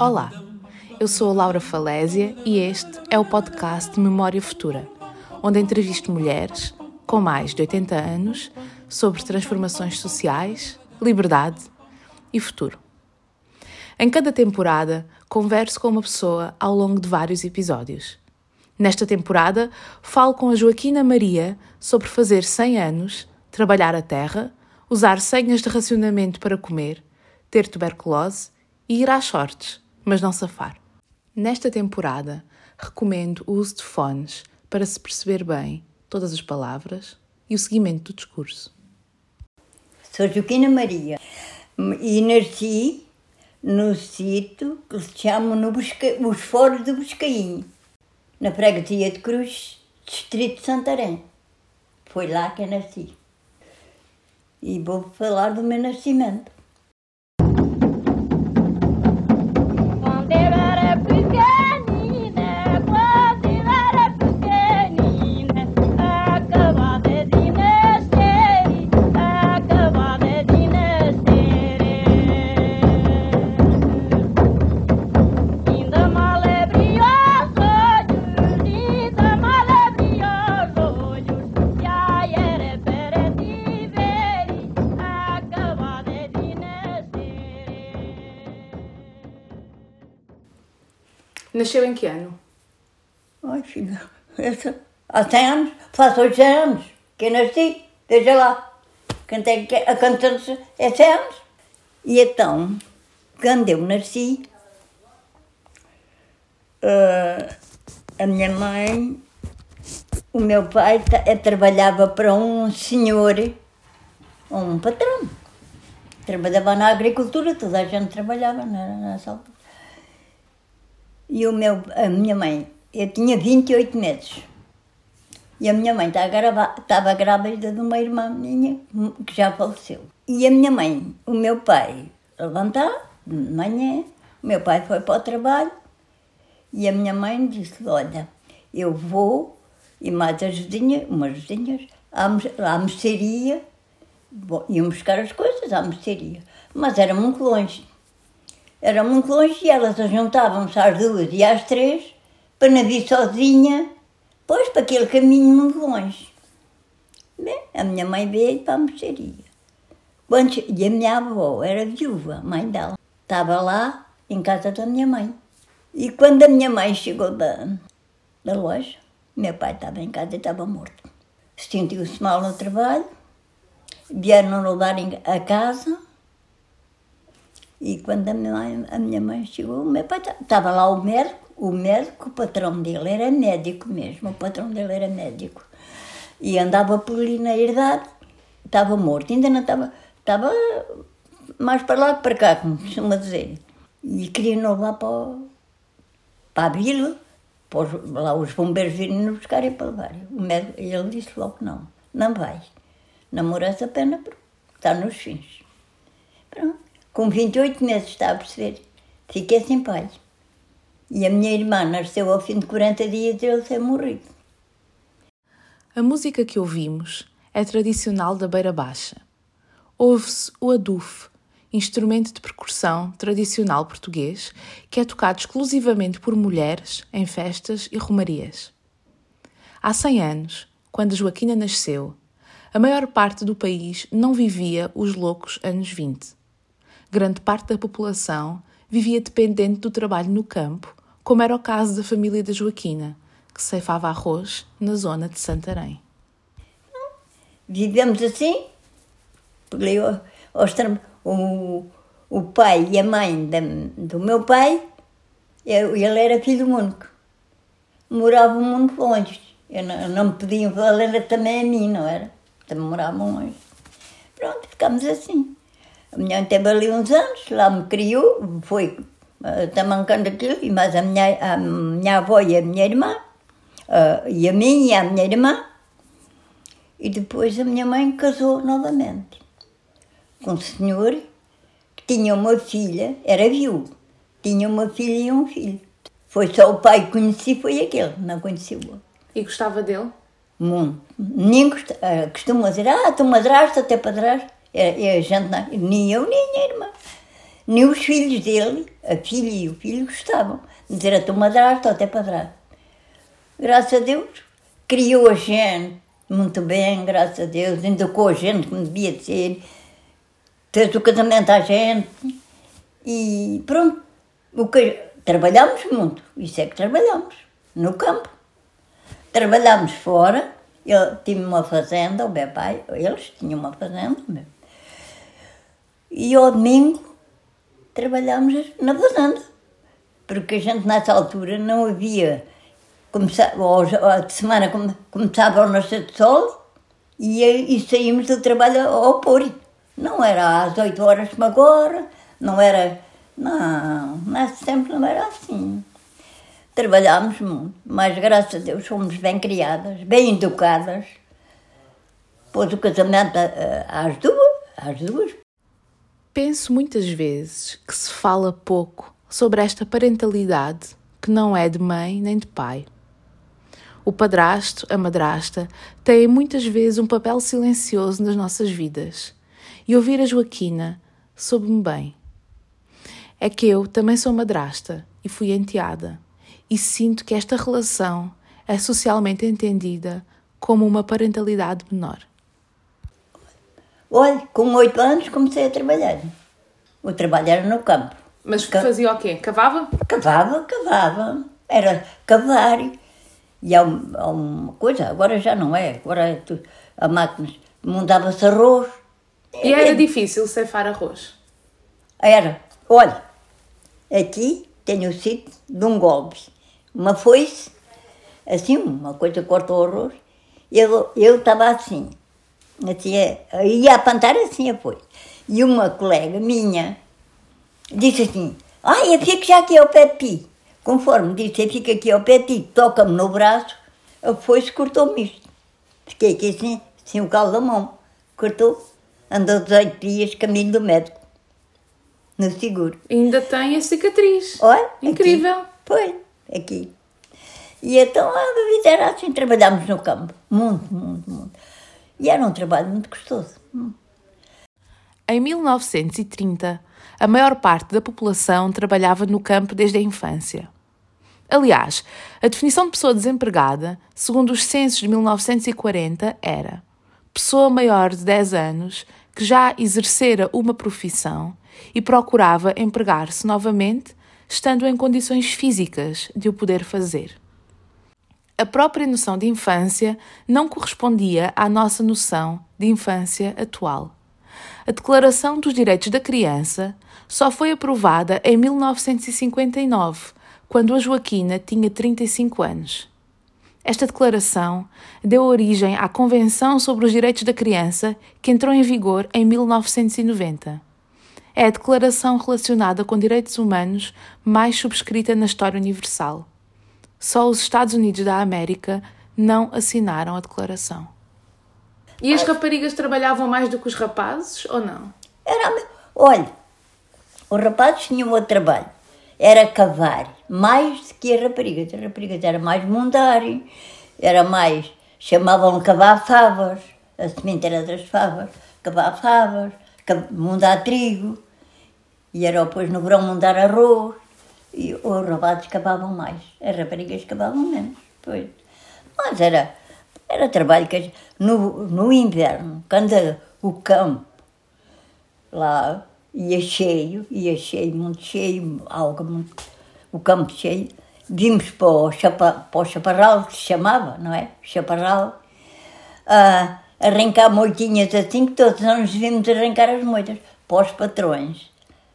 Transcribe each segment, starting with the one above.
Olá, eu sou a Laura Falésia e este é o podcast Memória Futura, onde entrevisto mulheres com mais de 80 anos sobre transformações sociais, liberdade e futuro. Em cada temporada, converso com uma pessoa ao longo de vários episódios. Nesta temporada, falo com a Joaquina Maria sobre fazer 100 anos, trabalhar a terra, usar senhas de racionamento para comer, ter tuberculose e ir às sortes, mas não safar. Nesta temporada, recomendo o uso de fones para se perceber bem todas as palavras e o seguimento do discurso. Sou Joaquina Maria e nasci no sítio que se chama no Busca... os Foros do Buscainho, na freguesia de Cruz, distrito de Santarém. Foi lá que eu nasci. E vou falar do meu nascimento. Nasceu em que ano? Ai, essa, há 100 anos, faço hoje 100 anos que eu nasci, veja lá. Cantei, a cantante é 100 anos. E então, quando eu nasci, uh, a minha mãe, o meu pai eh, trabalhava para um senhor, um patrão. Trabalhava na agricultura, toda a gente trabalhava nessa altura. E o meu, a minha mãe, eu tinha 28 meses. E a minha mãe estava grávida de uma irmã minha que já faleceu. E a minha mãe, o meu pai, levantar de manhã, o meu pai foi para o trabalho e a minha mãe disse: Olha, eu vou e mais ajudinha, umas ajudinhas, à, à mercearia. Iam buscar as coisas à mercearia. Mas era muito longe. Era muito longe e elas juntavam-se às duas e às três para não vir sozinha, pois para aquele caminho muito longe. Bem, a minha mãe veio para a mercearia. Quando, e a minha avó era viúva, mãe dela. Estava lá em casa da minha mãe. E quando a minha mãe chegou da, da loja, meu pai estava em casa e estava morto. Sentiu-se mal no trabalho, vieram levar a casa e quando a minha mãe, a minha mãe chegou, o meu pai estava lá o médico, o médico, o patrão dele era médico mesmo, o patrão dele era médico. E andava por ali na herdade, estava morto, ainda não estava, estava mais para lá para cá, como costuma dizer. E queriam levar para, para a vila, para os, lá os bombeiros virem nos buscar e para levar. O médico, ele disse logo que não, não vai. Namora essa pena, está nos fins. Pronto. Com 28 meses, está a perceber? Fiquei sem pai. E a minha irmã nasceu ao fim de 40 dias de ele ser morrido. A música que ouvimos é tradicional da Beira Baixa. Ouve-se o adufe, instrumento de percussão tradicional português que é tocado exclusivamente por mulheres em festas e romarias. Há 100 anos, quando Joaquina nasceu, a maior parte do país não vivia os loucos anos 20 grande parte da população vivia dependente do trabalho no campo, como era o caso da família da Joaquina, que ceifava arroz na zona de Santarém. Vivemos assim, porque eu, o, o pai e a mãe do meu pai, eu, ele era filho único. Moravam muito longe. Eu não, não me podiam valer também a mim, não era? Também moravam longe. Pronto, ficamos assim. A minha mãe teve ali uns anos, lá me criou, foi uh, tamancando aquilo, e mais a minha, a minha avó e a minha irmã, uh, e a mim e a minha irmã. E depois a minha mãe casou novamente com um senhor que tinha uma filha, era viúvo, tinha uma filha e um filho. Foi só o pai que conheci, foi aquele, não conheci o outro. E gostava dele? Muito. Ninguém cost- eh, costuma dizer, ah, tu madrasta, até padrasto. E a gente, não- nem eu, nem a minha irmã. Nem os filhos dele, a filha e o filho, gostavam de dizer a tu madrasta ou até padrasto. Graças a Deus, criou a gente muito bem, graças a Deus, educou a gente como devia de ser, fez o casamento à gente e pronto. O que, trabalhamos muito, isso é que trabalhamos, no campo. Trabalhámos fora, eu tinha uma fazenda, o meu pai, eles tinham uma fazenda, meu. E ao domingo trabalhámos na fazenda, porque a gente nessa altura não havia, começa, ou, ou de semana come- começava ao nascer de sol e, e saímos do trabalho ao pôr. Não era às 8 horas como agora, não era, não, nesse tempo não era assim. Trabalhámos muito, mas graças a Deus fomos bem criadas, bem educadas. Pôs o casamento eh, às duas, às duas. Penso muitas vezes que se fala pouco sobre esta parentalidade que não é de mãe nem de pai. O padrasto, a madrasta, têm muitas vezes um papel silencioso nas nossas vidas. E ouvir a Joaquina soube-me bem. É que eu também sou madrasta e fui enteada, e sinto que esta relação é socialmente entendida como uma parentalidade menor. Olha, com oito anos comecei a trabalhar. O trabalho era no campo. Mas fazia o quê? Cavava? Cavava, cavava. Era cavar. E há, um- uma coisa, agora já não é. Agora é tudo. A máquina montava-se arroz. E era difícil ceifar arroz. Era. Olha, aqui tenho o sítio de um golpe. Uma foice, assim, uma coisa corta o arroz. Eu eu estava assim. Assim é, ia apontar assim a. E uma colega minha disse assim, ai, eu fico já aqui ao pé de ti. Conforme disse, eu fico aqui ao pé de ti, toca-me no braço, a foice cortou-me isto. Fiquei aqui assim, assim o calo da mão. Cortou. Andou 18 dias caminho do médico. No seguro. Ainda tem a cicatriz. Olha, Incrível. Aqui. Foi, aqui. E então a vida era assim, trabalhámos no campo. Muito, muito, muito. E era um trabalho muito gostoso. Hum. Em 1930, a maior parte da população trabalhava no campo desde a infância. Aliás, a definição de pessoa desempregada, segundo os censos de 1940, era pessoa maior de 10 anos que já exercera uma profissão e procurava empregar-se novamente, estando em condições físicas de o poder fazer. A própria noção de infância não correspondia à nossa noção de infância atual. A Declaração dos Direitos da Criança só foi aprovada em 1959, quando a Joaquina tinha 35 anos. Esta declaração deu origem à Convenção sobre os Direitos da Criança, que entrou em vigor em 1990. É a declaração relacionada com direitos humanos mais subscrita na história universal. Só os Estados Unidos da América não assinaram a declaração. E as raparigas trabalhavam mais do que os rapazes ou não? Era, olha, os rapazes tinham outro trabalho. Era cavar, mais do que as raparigas. As raparigas era mais montar, era mais, chamavam cavar favas, a semente era das favas, cavar favas, montar trigo, e era depois no verão montar arroz, e os rapazes cavavam mais, as raparigas cavavam menos, pois. Mas era, era trabalho que no, no inverno, quando o campo lá ia cheio, ia cheio, muito cheio, algo muito, o campo cheio. Vimos para o, chapa, para o chaparral, que se chamava, não é? Chaparral, a arrancar moitinhas assim, que todos os anos vimos arrancar as moitas para os patrões,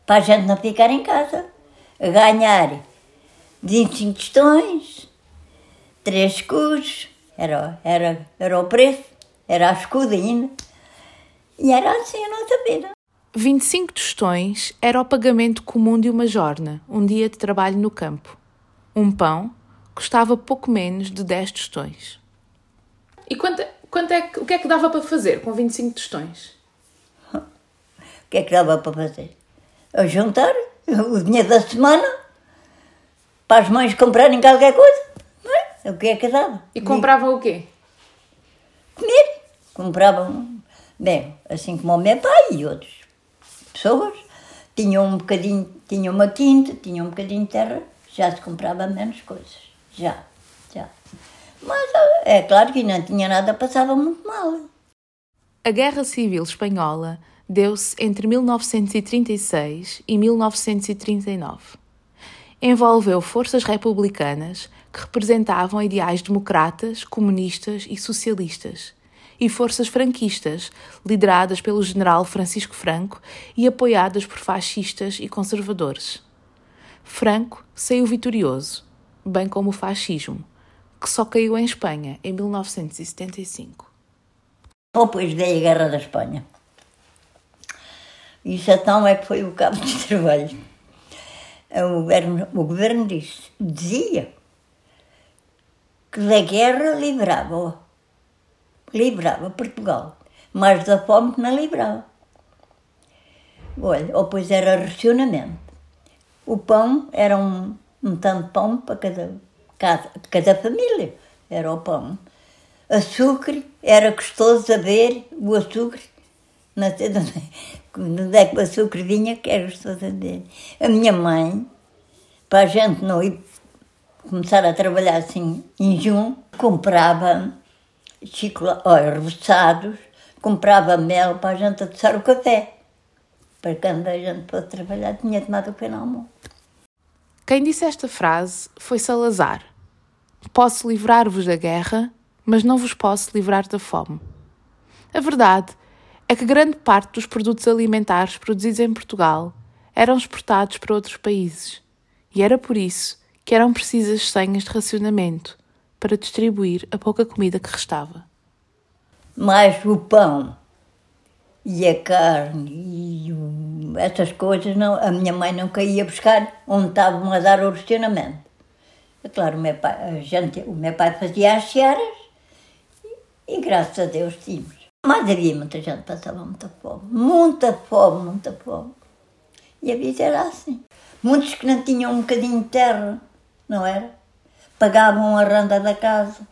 para a gente não ficar em casa, a ganhar 25 tostões, 3 escudos, era, era, era o preço, era a escudo ainda, e era assim a nossa vida. 25 tostões era o pagamento comum de uma jorna, um dia de trabalho no campo. Um pão custava pouco menos de 10 tostões. E quanto, quanto é que, o que é que dava para fazer com 25 tostões? O que é que dava para fazer? A juntar o dinheiro da semana para as mães comprarem qualquer coisa. Não é? O que é que dava? E compravam o quê? comer. Compravam, bem, assim como o meu pai e outras pessoas, tinham um bocadinho, tinham uma quinta, tinham um bocadinho de terra, já se comprava menos coisas. Já, já. Mas é claro que não tinha nada, passava muito mal. A Guerra Civil Espanhola deu-se entre 1936 e 1939. Envolveu forças republicanas que representavam ideais democratas, comunistas e socialistas, e forças franquistas, lideradas pelo general Francisco Franco e apoiadas por fascistas e conservadores. Franco saiu vitorioso, bem como o fascismo, que só caiu em Espanha em 1975. Depois veio a Guerra da Espanha. Isso então é que foi o cabo de trabalho. O governo, o governo disse, dizia que da guerra livrava, livrava Portugal, mas da fome não livrava. Olha, ou pois era racionamento. O pão era um, um tanto de pão para cada, cada, cada família, era o pão. Açúcar, era gostoso a ver o açúcar, de onde é que o açúcar vinha, que era gostoso a minha mãe, para a gente não ir começar a trabalhar assim em junho, comprava chocolate, reboçados, comprava mel para a gente adoçar o café. Para quando a gente fosse trabalhar, tinha tomado o café no almoço. Quem disse esta frase foi Salazar. Posso livrar-vos da guerra, mas não vos posso livrar da fome. A verdade é que grande parte dos produtos alimentares produzidos em Portugal eram exportados para outros países. E era por isso que eram precisas senhas de racionamento para distribuir a pouca comida que restava. Mais o pão e a carne e o, essas coisas, não, a minha mãe nunca ia buscar onde estavam a dar o racionamento. É claro, o meu pai, gente, o meu pai fazia as searas e, e graças a Deus tínhamos. Mas havia muita gente que passava muita fome, muita fome, muita fome. E a vida era assim. Muitos que não tinham um bocadinho de terra, não era? Pagavam a renda da casa.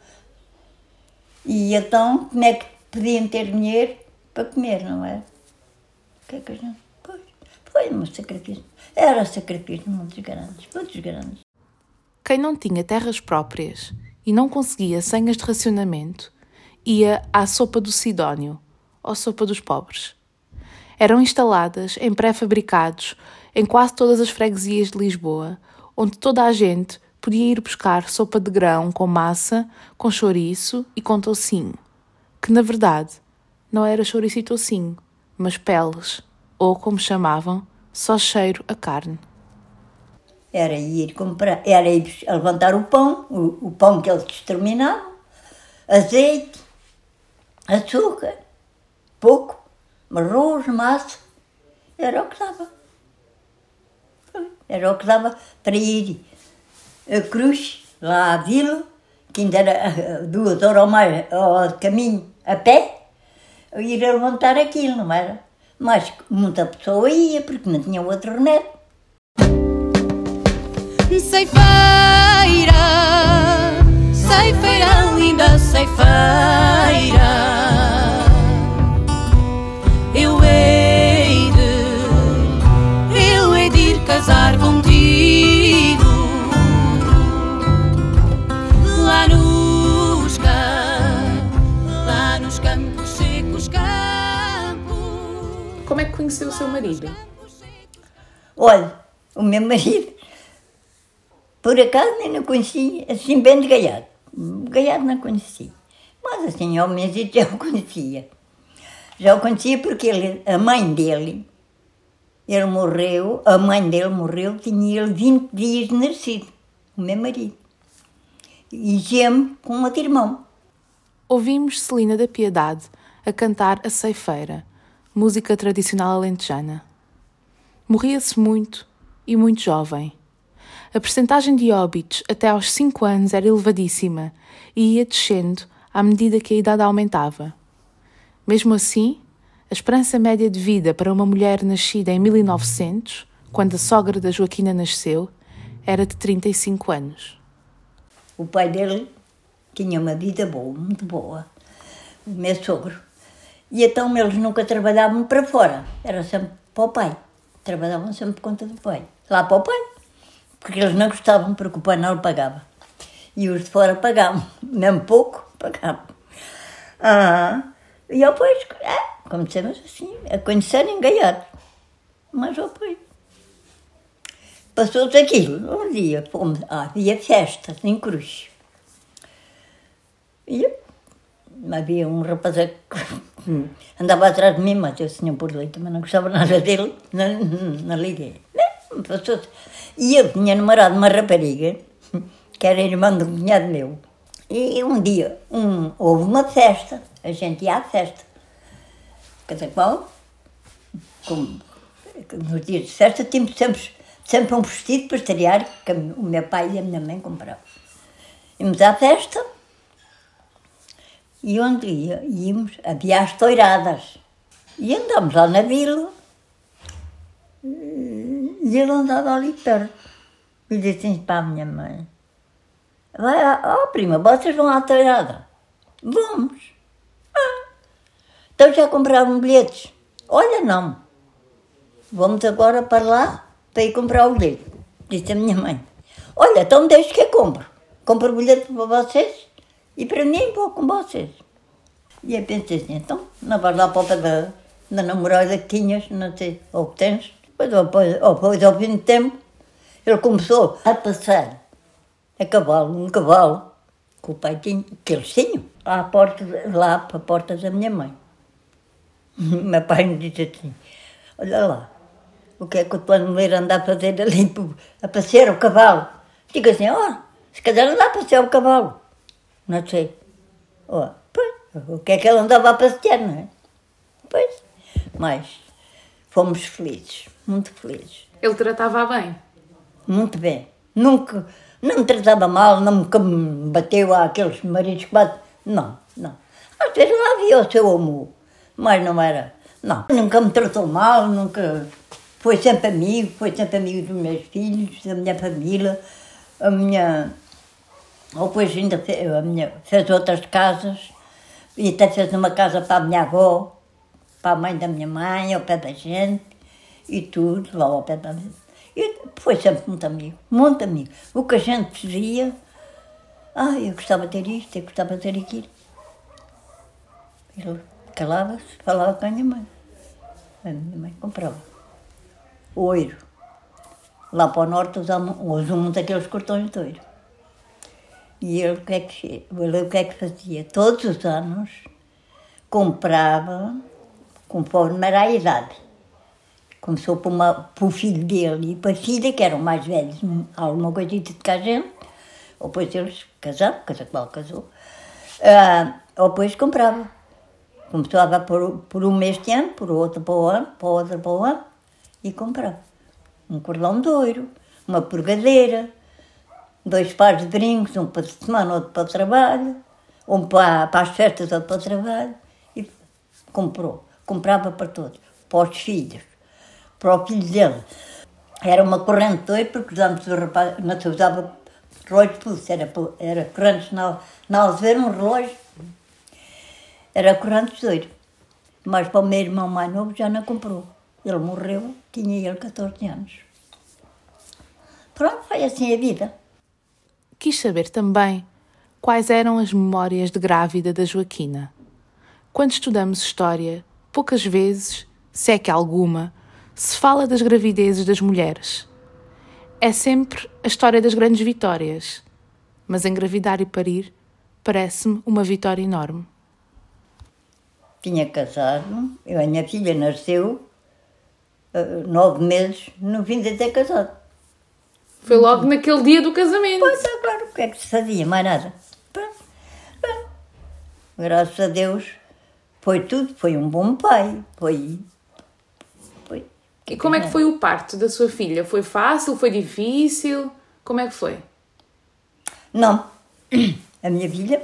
E então, como é que podiam ter dinheiro para comer, não era? O que é que a gente. Pois, foi um sacrifício. Era sacrifício muitos grandes, muitos grandes. Quem não tinha terras próprias e não conseguia senhas de racionamento ia à sopa do Sidónio, ou sopa dos pobres. Eram instaladas em pré-fabricados em quase todas as freguesias de Lisboa, onde toda a gente podia ir buscar sopa de grão com massa, com chouriço e com tocinho, que na verdade não era chouriço e tocinho, mas peles, ou como chamavam, só cheiro a carne. Era ir comprar, era ir levantar o pão, o, o pão que eles determinavam, azeite, açúcar, pouco, arroz, massa, era o que dava. Era o que dava para ir a Cruz, lá à vila, que ainda era duas horas ou mais ao caminho a pé, ir a levantar aquilo, não era? Mas muita pessoa ia, porque não tinha outro remédio. Ceifeira, ceifeira, linda ceifeira. Eu hei de, eu hei de ir casar contigo. Lá nos campos, lá nos campos secos, campos. Como é que conheceu o seu marido? Olha, o meu marido, por acaso nem não conhecia, assim bem de gaiado. Gaiado não conhecia. Mas assim, ao menos já o conhecia. Já o conhecia porque ele, a mãe dele, ele morreu, a mãe dele morreu, tinha ele 20 dias de nascido, o meu marido. E geme com outro irmão. Ouvimos Celina da Piedade a cantar A Ceifeira, música tradicional alentejana. Morria-se muito e muito jovem. A percentagem de óbitos até aos 5 anos era elevadíssima e ia descendo à medida que a idade aumentava. Mesmo assim, a esperança média de vida para uma mulher nascida em 1900, quando a sogra da Joaquina nasceu, era de 35 anos. O pai dele tinha uma vida boa, muito boa. o meu sogro. E então eles nunca trabalhavam para fora, era sempre para o pai. Trabalhavam sempre por conta do pai. Lá para o pai. Porque eles não gostavam, porque o pai não lhe pagava. E os de fora pagavam, mesmo pouco, pagavam. Ah, e eu, pois, é, começamos assim, a conhecerem gaiados. Mas eu, pois. Passou-se aquilo. Um dia fomos, ah, havia festas em Cruz. E havia um rapaz que andava atrás de mim, mas eu tinha por leite, mas não gostava nada dele, não, não liguei. Não, passou-se. E eu tinha namorado uma rapariga, que era irmã de um cunhado meu. E um dia um, houve uma festa, a gente ia à festa. Cada qual, como, nos dias de festa, tínhamos sempre, sempre um vestido para estrear, que o meu pai e a minha mãe compravam. Íamos à festa e onde ia, íamos, havia as toiradas. E andámos lá na vila e ele andava ali perto. E disse assim para a minha mãe: Vai, ó oh, prima, vocês vão à toirada? Vamos. Ah. Então já compraram bilhetes? Olha, não. Vamos agora para lá para ir comprar o bilhete. Disse a minha mãe. Olha, então deixe que eu compro. Compro o bilhete para vocês e para mim vou com vocês. E eu pensei assim, então, não vais lá para o da, da namorada que tinhas, não sei, ou que tens. Depois, depois, depois, ao fim de tempo, ele começou a passar a cavalo, um cavalo, que o pai tinha, que eles tinham, à porta, lá para a porta da minha mãe. meu pai me disse assim, olha lá, o que é que o tua mulher anda a fazer ali a passear o cavalo? Digo assim, ó, oh, se calhar anda a passear o cavalo. Não sei. Oh, pois, o que é que ela andava a passear, não é? Pois, mas fomos felizes, muito felizes. Ele tratava bem? Muito bem. Nunca, não me tratava mal, nunca me bateu àqueles maridos que batem. Não, não. Às vezes lá havia o seu amor, mas não era. Não, nunca me tratou mal, nunca. Foi sempre amigo, foi sempre amigo dos meus filhos, da minha família, a minha. Ou depois ainda fez, a minha, fez outras casas, e até fez uma casa para a minha avó, para a mãe da minha mãe, ao pé da gente, e tudo, lá ao pé da gente. E foi sempre muito amigo, muito amigo. O que a gente dizia, ah, eu gostava de ter isto, eu gostava de ter aquilo. Ele calava-se, falava com a minha mãe. A minha mãe comprava. Oiro. Lá para o norte usam, usam muito aqueles cortões de oiro. E ele o que, é que, ele, o que é que fazia? Todos os anos comprava, conforme era a idade começou por, uma, por filho dele e para a filha, que eram mais velhos, alguma coisita de cá gente, ou depois eles casaram, cada qual casou, uh, ou depois comprava. Começava por, por um este ano, por outro para o ano, para outro para o ano, e comprava. Um cordão de ouro, uma purgadeira, dois pares de brincos, um para a semana, outro para o trabalho, um para, para as festas, outro para o trabalho, e comprou. Comprava para todos, para os filhos para o filho dele. Era uma corrente de porque usamos o rapaz, não se usava relógio pulso, era, era corrente na, na Alveira, um relógio, era corrente de ouro. Mas para o meu irmão mais novo já não comprou. Ele morreu, tinha ele 14 anos. Pronto, foi assim a vida. Quis saber também quais eram as memórias de grávida da Joaquina. Quando estudamos história, poucas vezes, se é que alguma, se fala das gravidezes das mulheres. É sempre a história das grandes vitórias, mas engravidar e parir parece-me uma vitória enorme. Tinha casado, eu, a minha filha nasceu uh, nove meses no fim de ter casado. Foi logo naquele dia do casamento. Pois, é, claro, o que é que se fazia? Mais nada. Pronto. Pronto. Graças a Deus, foi tudo. Foi um bom pai. Foi e como é que foi o parto da sua filha? Foi fácil? Foi difícil? Como é que foi? Não. A minha filha.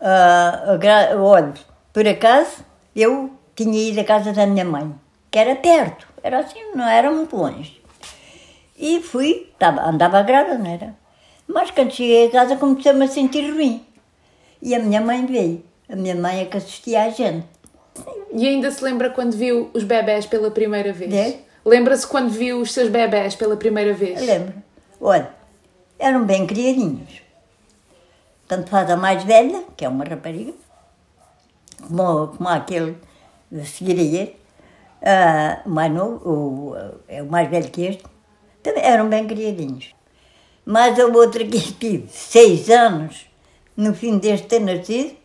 Uh, olha, por acaso, eu tinha ido à casa da minha mãe, que era perto, era assim, não era muito longe. E fui, tava, andava grávida, não era? Mas quando cheguei a casa comecei-me a sentir ruim. E a minha mãe veio. A minha mãe é que assistia a gente. E ainda se lembra quando viu os bebés pela primeira vez? De? Lembra-se quando viu os seus bebés pela primeira vez? Eu lembro. Olha, eram bem criadinhos. Tanto faz a mais velha, que é uma rapariga, como, como aquele de seguir a ele, o mais novo, o, é o mais velho que este, também eram bem criadinhos. Mas a outra que tive seis anos, no fim deste ter nascido,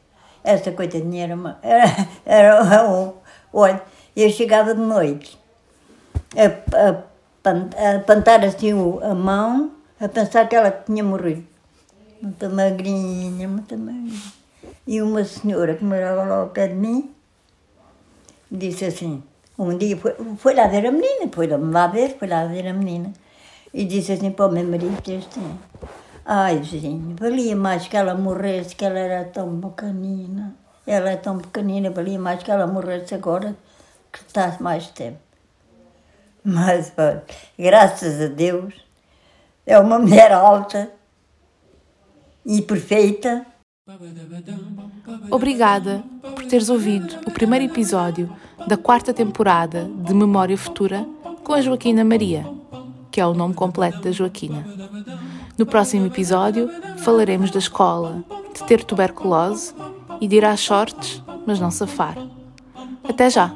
essa coitadinha era uma. Era, era um. Olha, eu chegava de noite a, a, a pantar assim a mão, a pensar que ela tinha morrido. Muito magrinha, muito magrinha. E uma senhora que morava lá ao pé de mim disse assim: um dia foi, foi lá ver a menina, foi lá, ver, foi lá ver a menina. E disse assim para o meu marido: assim, Ai, Zinho, valia mais que ela morresse, que ela era tão pequenina. Ela é tão pequenina, valia mais que ela morresse agora, que está mais tempo. Mas, olha, graças a Deus, é uma mulher alta e perfeita. Obrigada por teres ouvido o primeiro episódio da quarta temporada de Memória Futura com a Joaquina Maria, que é o nome completo da Joaquina. No próximo episódio falaremos da escola, de ter tuberculose e de ir às sortes, mas não safar. Até já!